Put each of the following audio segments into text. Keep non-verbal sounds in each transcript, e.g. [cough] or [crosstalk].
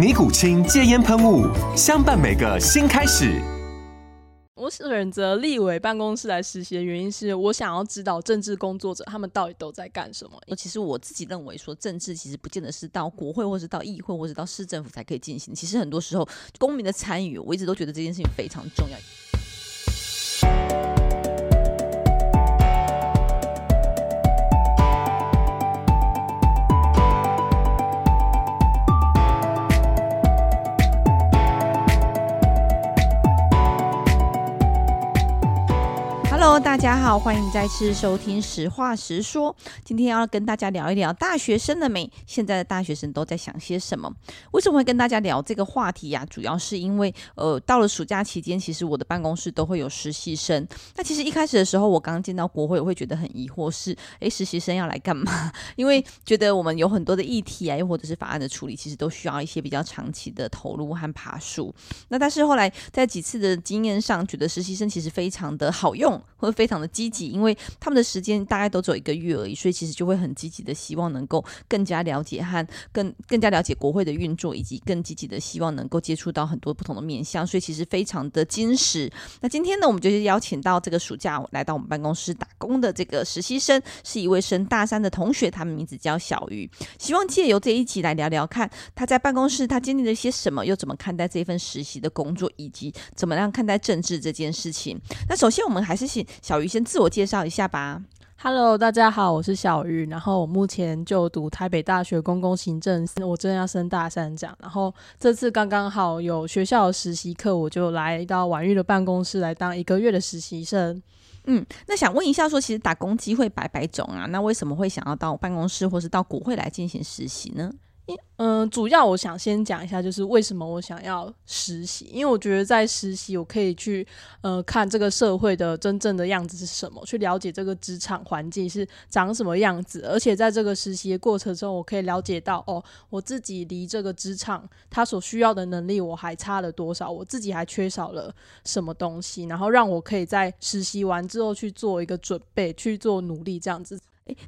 尼古清戒烟喷雾，相伴每个新开始。我选择立委办公室来实习的原因是我想要知道政治工作者他们到底都在干什么。其实我自己认为说，政治其实不见得是到国会，或是到议会，或者到市政府才可以进行。其实很多时候，公民的参与，我一直都觉得这件事情非常重要。大家好，欢迎再次收听《实话实说》。今天要跟大家聊一聊大学生的美。现在的大学生都在想些什么？为什么会跟大家聊这个话题呀、主要是因为，呃，到了暑假期间，其实我的办公室都会有实习生。那其实一开始的时候，我刚见到国会，我会觉得很疑惑，是，[laughs] 诶，实习生要来干嘛？[laughs] 因为觉得我们有很多的议题啊，又或者是法案的处理，其实都需要一些比较长期的投入和爬树。那但是后来在几次的经验上，觉得实习生其实非常的好用。会非非常的积极，因为他们的时间大概都只有一个月而已，所以其实就会很积极的希望能够更加了解和更更加了解国会的运作，以及更积极的希望能够接触到很多不同的面向，所以其实非常的精实。那今天呢，我们就是邀请到这个暑假来到我们办公室打工的这个实习生，是一位升大三的同学，他们名字叫小鱼，希望借由这一集来聊聊看他在办公室他经历了些什么，又怎么看待这份实习的工作，以及怎么样看待政治这件事情。那首先我们还是请。小鱼先自我介绍一下吧。Hello，大家好，我是小玉。然后我目前就读台北大学公共行政，我正要升大三这样。然后这次刚刚好有学校的实习课，我就来到婉玉的办公室来当一个月的实习生。嗯，那想问一下，说其实打工机会百百种啊，那为什么会想要到办公室或是到国会来进行实习呢？嗯，主要我想先讲一下，就是为什么我想要实习，因为我觉得在实习，我可以去呃看这个社会的真正的样子是什么，去了解这个职场环境是长什么样子，而且在这个实习的过程中，我可以了解到哦，我自己离这个职场他所需要的能力我还差了多少，我自己还缺少了什么东西，然后让我可以在实习完之后去做一个准备，去做努力这样子。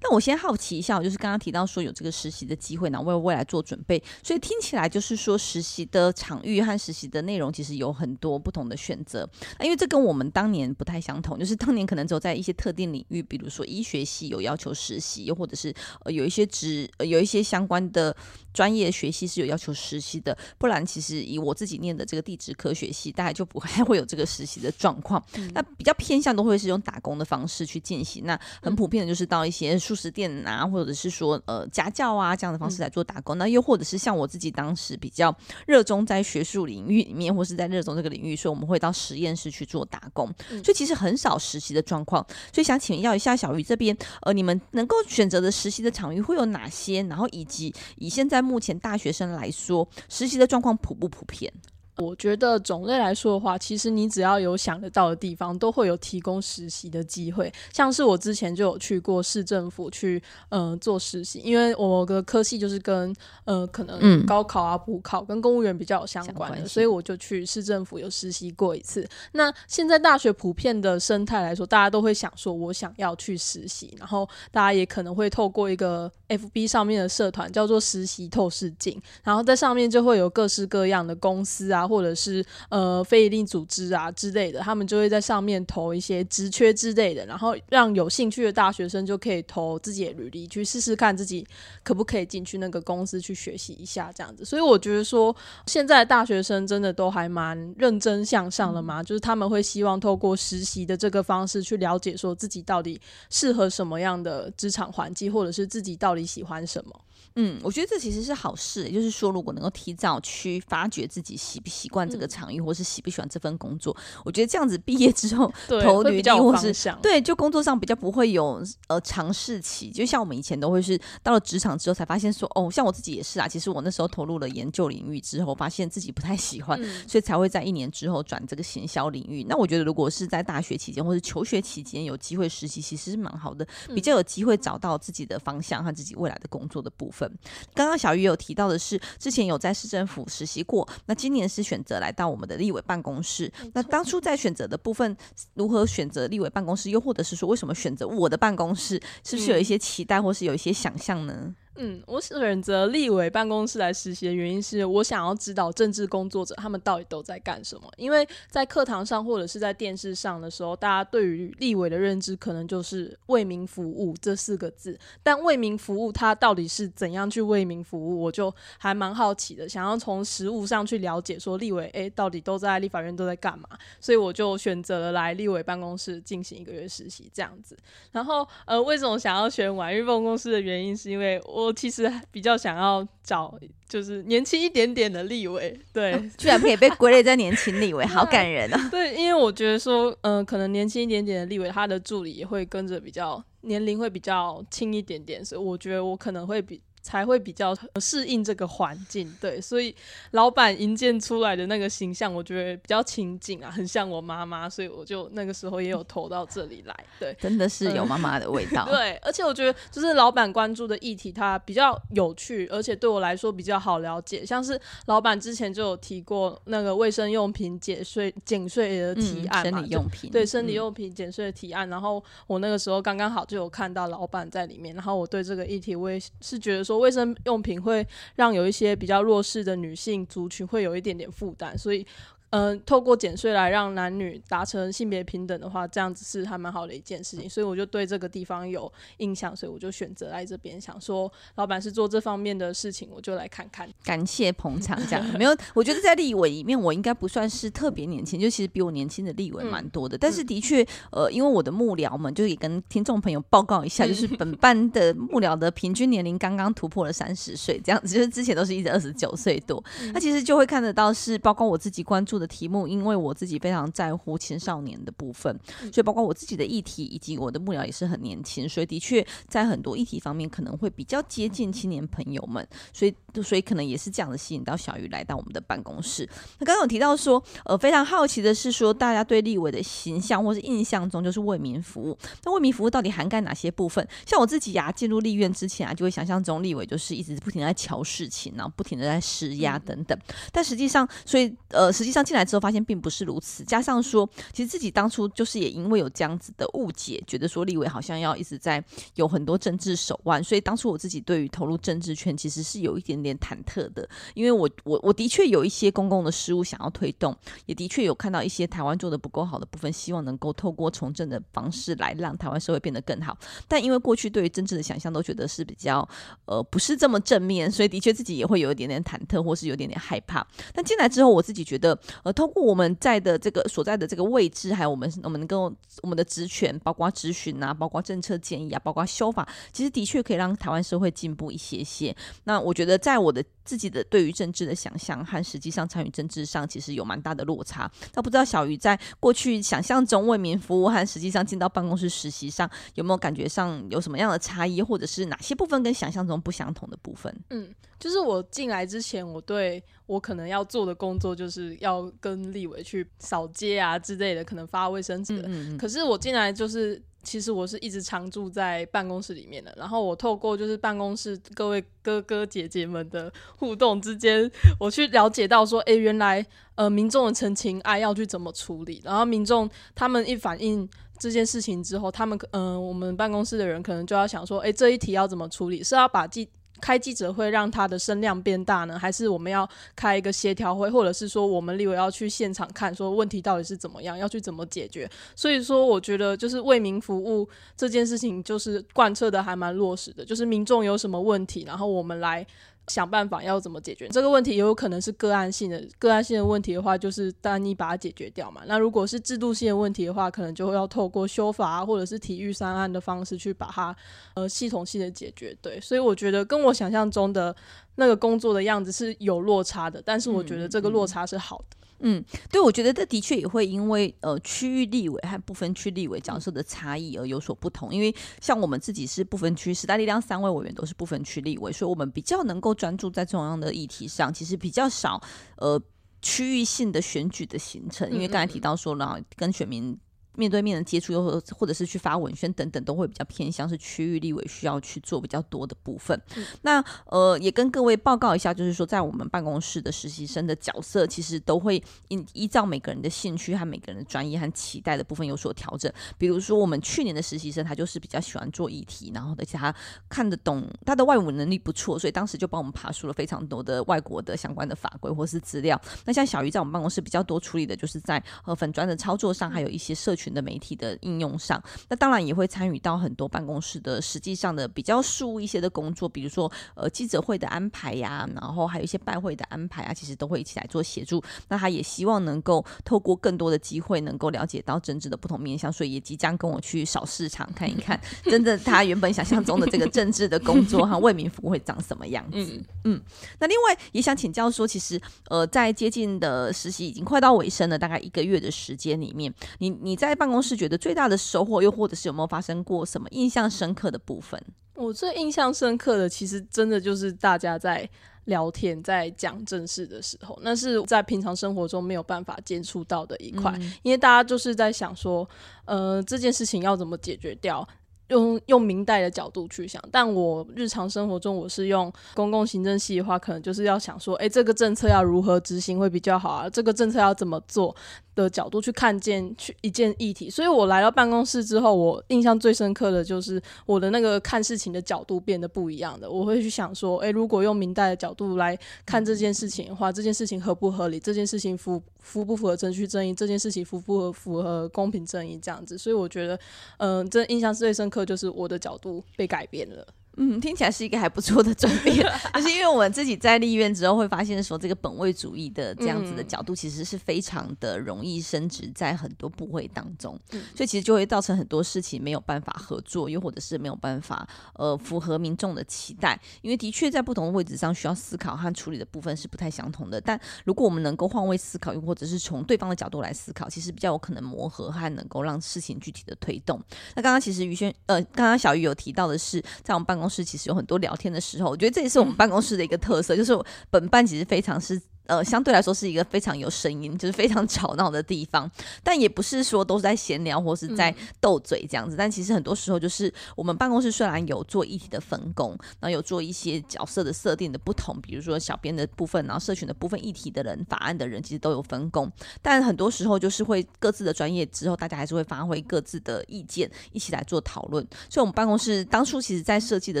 那我先好奇一下，我就是刚刚提到说有这个实习的机会，然后为未来做准备，所以听起来就是说实习的场域和实习的内容其实有很多不同的选择。那因为这跟我们当年不太相同，就是当年可能只有在一些特定领域，比如说医学系有要求实习，又或者是呃有一些职呃有一些相关的专业学系是有要求实习的，不然其实以我自己念的这个地质科学系，大概就不太会有这个实习的状况。嗯、那比较偏向都会是用打工的方式去进行，那很普遍的就是到一些。速食店啊，或者是说呃家教啊这样的方式来做打工，嗯、那又或者是像我自己当时比较热衷在学术领域里面，或是在热衷这个领域，所以我们会到实验室去做打工，嗯、所以其实很少实习的状况。所以想请教一下小鱼这边，呃，你们能够选择的实习的场域会有哪些？然后以及以现在目前大学生来说，实习的状况普不普遍？我觉得种类来说的话，其实你只要有想得到的地方，都会有提供实习的机会。像是我之前就有去过市政府去，嗯、呃，做实习，因为我的科系就是跟，呃，可能高考啊、补考跟公务员比较有相关的，所以我就去市政府有实习过一次。那现在大学普遍的生态来说，大家都会想说，我想要去实习，然后大家也可能会透过一个 FB 上面的社团叫做实习透视镜，然后在上面就会有各式各样的公司啊。或者是呃非营利组织啊之类的，他们就会在上面投一些职缺之类的，然后让有兴趣的大学生就可以投自己的履历去试试看自己可不可以进去那个公司去学习一下这样子。所以我觉得说，现在大学生真的都还蛮认真向上的嘛，嗯、就是他们会希望透过实习的这个方式去了解说自己到底适合什么样的职场环境，或者是自己到底喜欢什么。嗯，我觉得这其实是好事，也就是说，如果能够提早去发掘自己喜不习惯这个场域，嗯、或是喜不喜欢这份工作，我觉得这样子毕业之后 [laughs] 投履历或是对，就工作上比较不会有呃尝试期。就像我们以前都会是到了职场之后才发现说，哦，像我自己也是啊。其实我那时候投入了研究领域之后，发现自己不太喜欢，嗯、[laughs] 所以才会在一年之后转这个行销领域。那我觉得，如果是在大学期间或是求学期间有机会实习，其实是蛮好的，比较有机会找到自己的方向和自己未来的工作的部分。刚刚小鱼有提到的是，之前有在市政府实习过，那今年是选择来到我们的立委办公室。那当初在选择的部分，如何选择立委办公室，又或者是说为什么选择我的办公室，是不是有一些期待，或是有一些想象呢？嗯，我选择立委办公室来实习的原因是我想要知道政治工作者他们到底都在干什么。因为在课堂上或者是在电视上的时候，大家对于立委的认知可能就是为民服务这四个字。但为民服务，它到底是怎样去为民服务，我就还蛮好奇的，想要从实物上去了解，说立委诶、到底都在立法院都在干嘛。所以我就选择了来立委办公室进行一个月实习这样子。然后呃，为什么想要选婉諭办公室的原因，是因为我。其实比较想要找就是年轻一点点的立委，对，哦、居然可以被归类在年轻立委，[laughs] 好感人啊！对，因为我觉得说，嗯、呃，可能年轻一点点的立委，他的助理也会跟着比较年龄会比较轻一点点，所以我觉得我可能会比。才会比较适应这个环境，对，所以老板营建出来的那个形象，我觉得比较亲近啊，很像我妈妈，所以我就那个时候也有投到这里来，对，真的是有妈妈的味道，嗯、对，而且我觉得就是老板关注的议题，它比较有趣，而且对我来说比较好了解，像是老板之前就有提过那个卫生用品减税减税的提案嘛，嗯、生理用品，对，生理用品减税的提案，嗯、然后我那个时候刚刚好就有看到老板在里面，然后我对这个议题我也是觉得说。卫生用品会让有一些比较弱势的女性族群会有一点点负担，所以。嗯、呃，透过减税来让男女达成性别平等的话，这样子是还蛮好的一件事情，所以我就对这个地方有印象，所以我就选择来这边，想说老板是做这方面的事情，我就来看看。感谢捧场，这样没有，我觉得在立委里面，我应该不算是特别年轻，就其实比我年轻的立委蛮多的，嗯、但是的确，呃，因为我的幕僚们就也跟听众朋友报告一下，就是本班的幕僚的平均年龄刚刚突破了三十岁，这样子，就是之前都是一直二十九岁多，那其实就会看得到是包括我自己关注的题目，因为我自己非常在乎青少年的部分，所以包括我自己的议题以及我的幕僚也是很年轻，所以的确在很多议题方面可能会比较接近青年朋友们，所以所以可能也是这样的吸引到小鱼来到我们的办公室。那刚刚有提到说，呃，非常好奇的是说，大家对立委的形象或是印象中就是为民服务，那为民服务到底涵盖哪些部分？像我自己呀、啊，进入立院之前啊，就会想象中立委就是一直不停的在瞧事情，然后不停的在施压等等，但实际上，所以呃，实际上进来之后发。现并不是如此，加上说，其实自己当初就是也因为有这样子的误解，觉得说立委好像要一直在有很多政治手腕，所以当初我自己对于投入政治圈其实是有一点点忐忑的，因为我我我的确有一些公共的事务想要推动，也的确有看到一些台湾做的不够好的部分，希望能够透过从政的方式来让台湾社会变得更好。但因为过去对于政治的想象都觉得是比较呃不是这么正面，所以的确自己也会有一点点忐忑，或是有点点害怕。但进来之后，我自己觉得呃通过。我们在的这个所在的这个位置，还有我们我们能够我们的职权，包括质询啊，包括政策建议啊，包括修法，其实的确可以让台湾社会进步一些些。那我觉得，在我的自己的对于政治的想象和实际上参与政治上，其实有蛮大的落差。那不知道小鱼在过去想象中为民服务和实际上进到办公室实习上，有没有感觉上有什么样的差异，或者是哪些部分跟想象中不相同的部分？嗯，就是我进来之前，我对我可能要做的工作，就是要跟立委去扫街啊之类的，可能发卫生纸。嗯嗯嗯。可是我进来就是。其实我是一直常住在办公室里面的，然后我透过就是办公室各位哥哥姐姐们的互动之间，我去了解到说，哎，原来呃民众的陈情爱要去怎么处理，然后民众他们一反映这件事情之后，他们嗯、我们办公室的人可能就要想说，哎，这一题要怎么处理？是要把记开记者会让他的声量变大呢，还是我们要开一个协调会，或者是说我们立委要去现场看，说问题到底是怎么样，要去怎么解决？所以说，我觉得就是为民服务这件事情，就是贯彻的还蛮落实的，就是民众有什么问题，然后我们来。想办法要怎么解决这个问题，也有可能是个案性的。个案性的问题的话，就是单一把它解决掉嘛。那如果是制度性的问题的话，可能就会要透过修法啊或者是体育三案的方式去把它呃系统性的解决。对，所以我觉得跟我想象中的那个工作的样子是有落差的，但是我觉得这个落差是好的。嗯嗯嗯，对，我觉得这的确也会因为呃区域立委和不分区立委角色的差异而有所不同。因为像我们自己是不分区，时代力量三位委员都是不分区立委，所以我们比较能够专注在中央的议题上，其实比较少呃区域性的选举的形成。因为刚才提到说了，跟选民。面对面的接触，又或或者是去发文宣等等，都会比较偏向是区域立委需要去做比较多的部分。嗯、那呃，也跟各位报告一下，就是说在我们办公室的实习生的角色，其实都会依依照每个人的兴趣和每个人的专业和期待的部分有所调整。比如说，我们去年的实习生他就是比较喜欢做议题，然后而且他看得懂，他的外文能力不错，所以当时就帮我们爬梳了非常多的外国的相关的法规或是资料。那像小鱼在我们办公室比较多处理的就是在呃粉砖的操作上，还有一些社群的媒体的应用上，那当然也会参与到很多办公室的实际上的比较事务一些的工作，比如说呃记者会的安排呀，然后还有一些拜会的安排啊，其实都会一起来做协助。那他也希望能够透过更多的机会，能够了解到政治的不同面向，所以也即将跟我去扫市场看一看，[laughs] 真的他原本想象中的这个政治的工作和为民服务会长什么样子。嗯，嗯，那另外也想请教说，其实呃在接近的实习已经快到尾声了，大概一个月的时间里面，你你在办公室。觉得最大的收获，又或者是有没有发生过什么印象深刻的部分？我最印象深刻的，其实真的就是大家在聊天、在讲正事的时候，那是在平常生活中没有办法接触到的一块，嗯、因为大家就是在想说，呃，这件事情要怎么解决掉。用用明代的角度去想，但我日常生活中我是用公共行政系的话，可能就是要想说，诶，这个政策要如何执行会比较好啊？这个政策要怎么做的角度去看见去一件议题。所以我来到办公室之后，我印象最深刻的就是我的那个看事情的角度变得不一样的。我会去想说，诶，如果用明代的角度来看这件事情的话，这件事情合不合理？这件事情符符不符合程序正义？这件事情符不符符合公平正义？这样子，所以我觉得，嗯、呃，这印象最深刻。就是我的角度被改变了。嗯，听起来是一个还不错的转变，[laughs] 就是因为我们自己在立院之后会发现说，这个本位主义的这样子的角度，其实是非常的容易升值在很多部会当中，嗯、所以其实就会造成很多事情没有办法合作，又或者是没有办法呃符合民众的期待，因为的确在不同的位置上需要思考和处理的部分是不太相同的。但如果我们能够换位思考，又或者是从对方的角度来思考，其实比较有可能磨合和能够让事情具体的推动。那刚刚其实于轩呃，刚刚小鱼有提到的是，在我们办公室其实有很多聊天的时候，我觉得这也是我们办公室的一个特色，就是本办其实非常是。呃，相对来说是一个非常有声音，就是非常吵闹的地方，但也不是说都是在闲聊或是在斗嘴这样子。嗯、但其实很多时候，就是我们办公室虽然有做议题的分工，然后有做一些角色的设定的不同，比如说小编的部分，然后社群的部分，议题的人、法案的人，其实都有分工。但很多时候就是会各自的专业之后，大家还是会发挥各自的意见，一起来做讨论。所以，我们办公室当初其实在设计的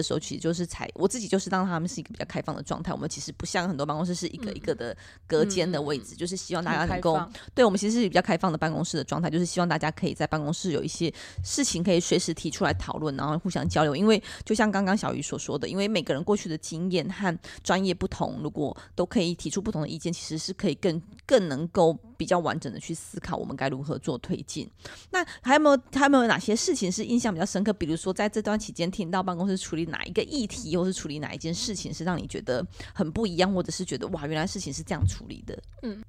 时候，其实就是采我自己就是让他们是一个比较开放的状态。我们其实不像很多办公室是一个一个的。隔间的位置，就是希望大家能够对我们其实是比较开放的办公室的状态，就是希望大家可以在办公室有一些事情可以随时提出来讨论，然后互相交流。因为就像刚刚小鱼所说的，因为每个人过去的经验和专业不同，如果都可以提出不同的意见，其实是可以更更能够比较完整的去思考我们该如何做推进。那还有没有还有没有哪些事情是印象比较深刻？比如说在这段期间听到办公室处理哪一个议题，或是处理哪一件事情是让你觉得很不一样，或者是觉得哇，原来事情是这样处理的。嗯。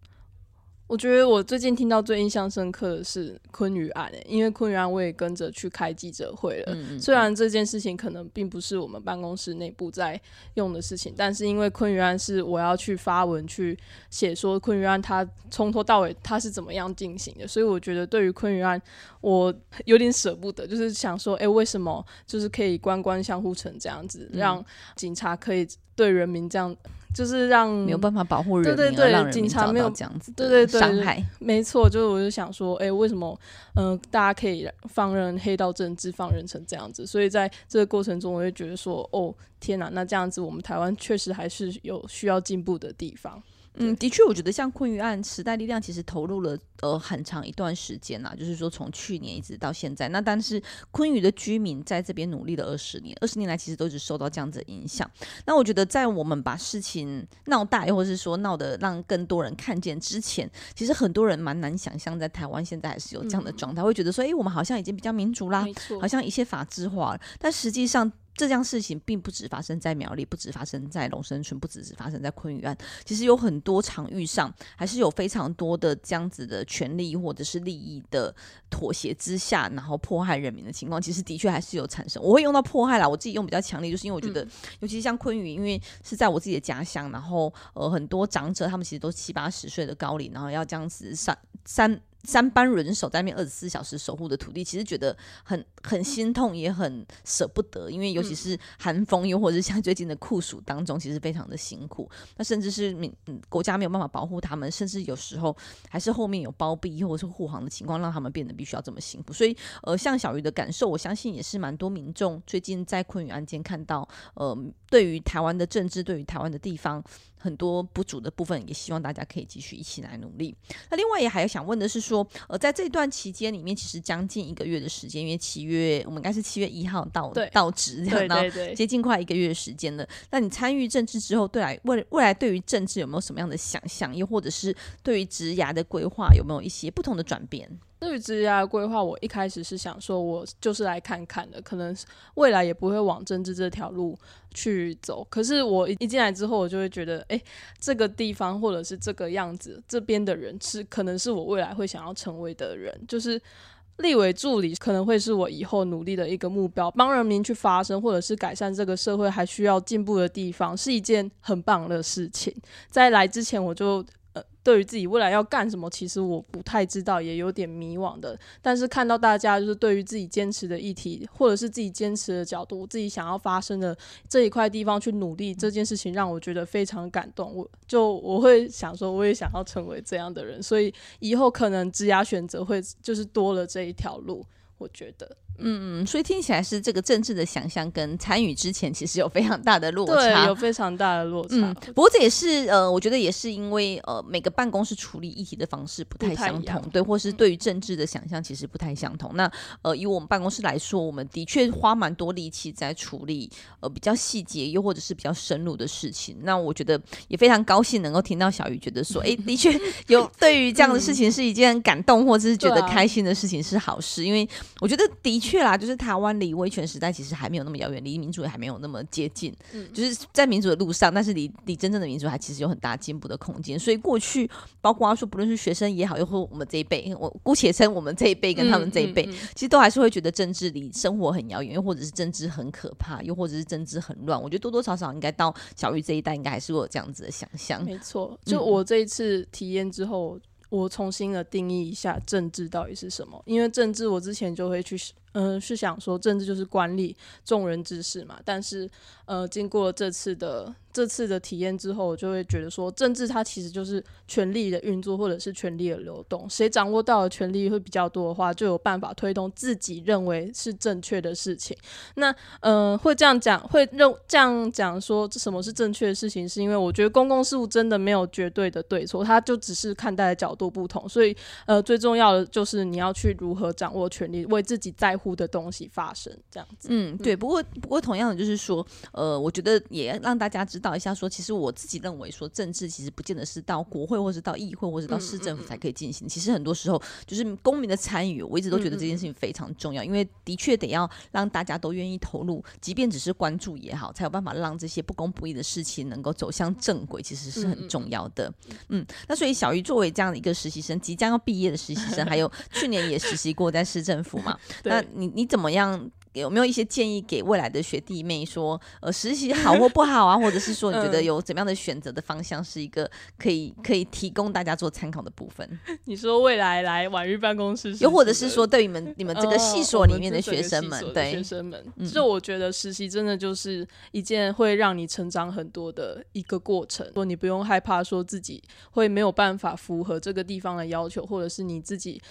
我觉得我最近听到最印象深刻的是昆鱼案，因为昆鱼案我也跟着去开记者会了。嗯嗯。虽然这件事情可能并不是我们办公室内部在用的事情，但是因为昆鱼案是我要去发文去写说昆鱼案它从头到尾它是怎么样进行的，所以我觉得对于昆鱼案我有点舍不得，就是想说，哎，为什么就是可以官官相护成这样子，让警察可以对人民这样。就是让没有办法保护人民，对对对，警察没有这样子对对对伤害。没错，就是我就想说，哎，为什么嗯、呃，大家可以放任黑道政治放任成这样子？所以在这个过程中，我就觉得说，哦，天哪，那这样子我们台湾确实还是有需要进步的地方。嗯，的确，我觉得像昆鱼案，时代力量其实投入了呃很长一段时间呐，就是说从去年一直到现在。那但是昆鱼的居民在这边努力了二十年，二十年来其实都一直受到这样子的影响。那我觉得在我们把事情闹大，又或是说闹得让更多人看见之前，其实很多人蛮难想象在台湾现在还是有这样的状态，嗯、会觉得说，哎，我们好像已经比较民主啦，好像一切法制化了，但实际上。这件事情并不只发生在苗栗，不只发生在龙生村，不只是发生在昆玉案。其实有很多场域上，还是有非常多的这样子的权利或者是利益的妥协之下，然后迫害人民的情况，其实的确还是有产生。我会用到迫害啦，我自己用比较强烈，就是因为我觉得，嗯、尤其是像昆玉，因为是在我自己的家乡，然后呃很多长者他们其实都七八十岁的高龄，然后要这样子三三。三班人手在那边二十四小时守护的土地，其实觉得很很心痛，也很舍不得。因为尤其是寒风，又或者是像最近的酷暑当中，其实非常的辛苦。那甚至是民国家没有办法保护他们，甚至有时候还是后面有包庇或者是护航的情况，让他们变得必须要这么辛苦。所以，呃，像小鱼的感受，我相信也是蛮多民众最近在昆鱼案件看到，呃，对于台湾的政治，对于台湾的地方。很多不足的部分，也希望大家可以继续一起来努力。那另外也还有想问的是说，呃，在这段期间里面，其实将近一个月的时间，因为七月我们应该是七月一号到到职这样，对对对，接近快一个月的时间了。那你参与政治之后，对来未未来对于政治有没有什么样的想象？又或者是对于职涯的规划有没有一些不同的转变？对于职业规划，我一开始是想说，我就是来看看的，可能未来也不会往政治这条路去走。可是我一进来之后，我就会觉得，哎，这个地方或者是这个样子，这边的人是可能是我未来会想要成为的人，就是立委助理可能会是我以后努力的一个目标，帮人民去发声，或者是改善这个社会还需要进步的地方，是一件很棒的事情。在来之前，我就。对于自己未来要干什么，其实我不太知道，也有点迷惘的。但是看到大家就是对于自己坚持的议题，或者是自己坚持的角度，自己想要发生的这一块地方去努力，这件事情让我觉得非常感动。我就我会想说，我也想要成为这样的人，所以以后可能职涯选择会就是多了这一条路，我觉得。嗯嗯，所以听起来是这个政治的想象跟参与之前其实有非常大的落差，对，有非常大的落差。嗯，不过这也是呃，我觉得也是因为呃，每个办公室处理议题的方式不太相同，对，或是对于政治的想象其实不太相同。嗯、那呃，以我们办公室来说，我们的确花蛮多力气在处理呃比较细节又或者是比较深入的事情。那我觉得也非常高兴能够听到小鱼觉得说，哎，的确 [laughs] 有对于这样的事情是一件感动或者是觉得开心的事情是好事，因为我觉得的确。确啦，就是台湾离威权时代其实还没有那么遥远，离民主也还没有那么接近。嗯，就是在民主的路上，但是离离真正的民主还其实有很大进步的空间。所以过去，包括说不论是学生也好，又或我们这一辈，我姑且称我们这一辈跟他们这一辈，嗯嗯嗯、其实都还是会觉得政治离生活很遥远，又或者是政治很可怕，又或者是政治很乱。我觉得多多少少应该到小玉这一代，应该还是会有这样子的想象。没错，就我这一次体验之后，嗯、我重新的定义一下政治到底是什么，因为政治我之前就会去。嗯、是想说政治就是官吏众人之事嘛，但是呃，经过这次的这次的体验之后，我就会觉得说，政治它其实就是权力的运作，或者是权力的流动。谁掌握到的权力会比较多的话，就有办法推动自己认为是正确的事情。那呃，会这样讲，会认这样讲说什么是正确的事情，是因为我觉得公共事务真的没有绝对的对错，它就只是看待的角度不同。所以呃，最重要的就是你要去如何掌握权力，为自己在乎乎的东西发生这样子，嗯，对。不过，不过同样的就是说，呃，我觉得也让大家知道一下，说其实我自己认为说，政治其实不见得是到国会，或是到议会，或是到市政府才可以进行。嗯嗯、其实很多时候就是公民的参与，我一直都觉得这件事情非常重要，因为的确得要让大家都愿意投入，即便只是关注也好，才有办法让这些不公不义的事情能够走向正轨，其实是很重要的。嗯，嗯，那所以小鱼作为这样的一个实习生，即将要毕业的实习生，[laughs] 还有去年也实习过在市政府嘛，[laughs] 那。你你怎么样有没有一些建议给未来的学弟妹说，呃，实习好或 [laughs] 不好啊？或者是说，你觉得有怎么样的选择的方向是一个可以可以提供大家做参考的部分？[laughs] 你说未来来婉諭办公室，又或者是说，对你们 [laughs] 你们这个系所里面的学生们，呃、对学生们，就我觉得实习真的就是一件会让你成长很多的一个过程。说你不用害怕说自己会没有办法符合这个地方的要求，或者是你自己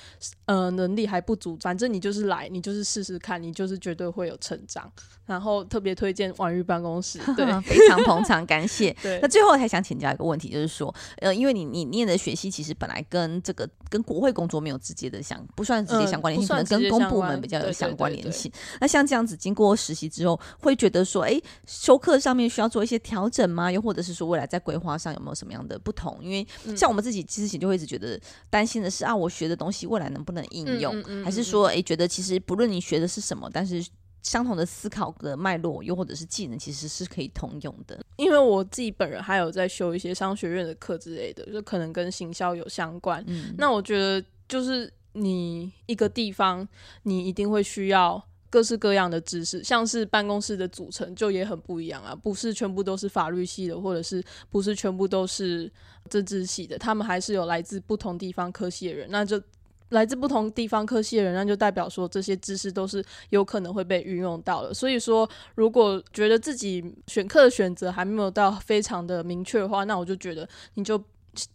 呃能力还不足，反正你就是来，你就是试试看，你就是绝对会有成长。然后特别推荐婉玉办公室，[laughs] 对，[laughs] 非常捧场，感谢。[laughs] 对，那最后还想请教一个问题，就是说，呃，因为你你念的学系其实本来跟这个跟国会工作没有直接的相，不算直接相关联性，可能跟公部门比较有相关联性。那像这样子，经过实习之后，会觉得说，哎，修课上面需要做一些调整吗？又或者是说，未来在规划上有没有什么样的不同？因为像我们自己之前就会一直觉得担心的是啊，我学的东西未来能不能应用？还是说，哎，觉得其实不论你学的是什么，但是相同的思考的脉络，又或者是技能，其实是可以通用的。因为我自己本人还有在修一些商学院的课之类的，就可能跟行销有相关。嗯，那我觉得就是你一个地方，你一定会需要各式各样的知识，像是办公室的组成就也很不一样啊，不是全部都是法律系的，或者是不是全部都是政治系的，他们还是有来自不同地方科系的人，那就。来自不同地方科系的人，那就代表说这些知识都是有可能会被运用到的。所以说，如果觉得自己选课的选择还没有到非常的明确的话，那我就觉得你就。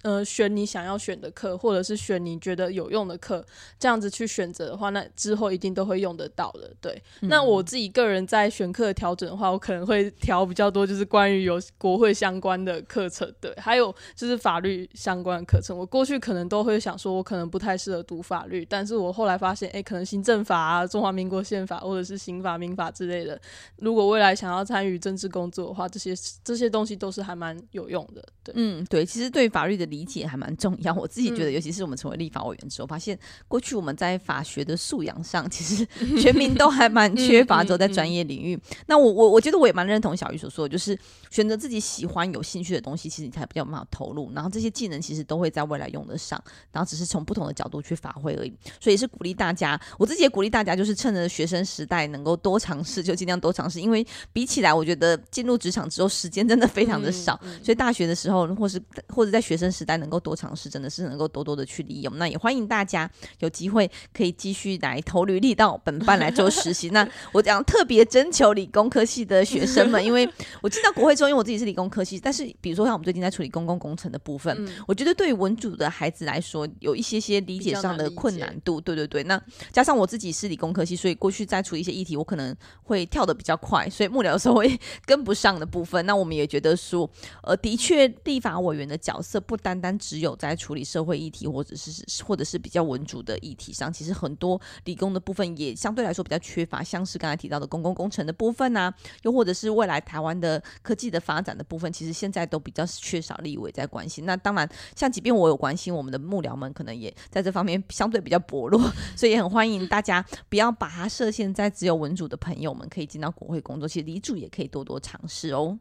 呃，选你想要选的课，或者是选你觉得有用的课，这样子去选择的话，那之后一定都会用得到的。对，嗯、那我自己个人在选课调整的话，我可能会调比较多，就是关于有国会相关的课程，对，还有就是法律相关的课程。我过去可能都会想说，我可能不太适合读法律，但是我后来发现，哎，可能行政法啊、中华民国宪法或者是刑法、民法之类的，如果未来想要参与政治工作的话，这些这些东西都是还蛮有用的。对，嗯，对，其实对法律。法律的理解还蛮重要，我自己觉得，尤其是我们成为立法委员之后，发现过去我们在法学的素养上，其实 [laughs] 全民都还蛮缺乏。走在专业领域，那我我我觉得我也蛮认同小鱼所说的，就是选择自己喜欢、有兴趣的东西，其实你才比较有办法投入。然后这些技能其实都会在未来用得上，然后只是从不同的角度去发挥而已。所以是鼓励大家，我自己也鼓励大家，就是趁着学生时代能够多尝试，就尽量多尝试。因为比起来，我觉得进入职场之后，时间真的非常的少，所以大学的时候，或是或者在学学生时代能够多尝试，真的是能够多多的去利用。那也欢迎大家有机会可以继续来投履历到本班来做实习。[laughs] 那我讲特别征求理工科系的学生们，因为 [laughs] 我进到国会之后，因为我自己是理工科系，但是比如说像我们最近在处理公共工程的部分，嗯、我觉得对于文组的孩子来说，有一些些理解上的困难度。对对对，那加上我自己是理工科系，所以过去在处理一些议题，我可能会跳的比较快，所以幕僚的时候会 [laughs] 跟不上的部分。那我们也觉得说，呃，的确立法委员的角色。不单单只有在处理社会议题，或者是或者是比较文主的议题上，其实很多理工的部分也相对来说比较缺乏，像是刚才提到的公共工程的部分啊，又或者是未来台湾的科技的发展的部分，其实现在都比较缺少立委在关心。那当然，像即便我有关心，我们的幕僚们可能也在这方面相对比较薄弱，[laughs] 所以也很欢迎大家不要把它设限在只有文主的朋友们可以进到国会工作，其实理组也可以多多尝试哦。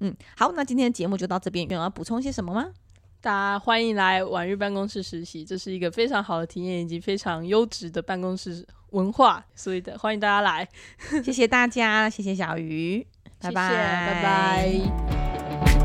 嗯，好，那今天的节目就到这边，有要补充些什么吗？大家欢迎来婉玉办公室实习，这是一个非常好的体验以及非常优质的办公室文化，所以的欢迎大家来，谢谢大家，谢谢小鱼，拜拜，拜拜。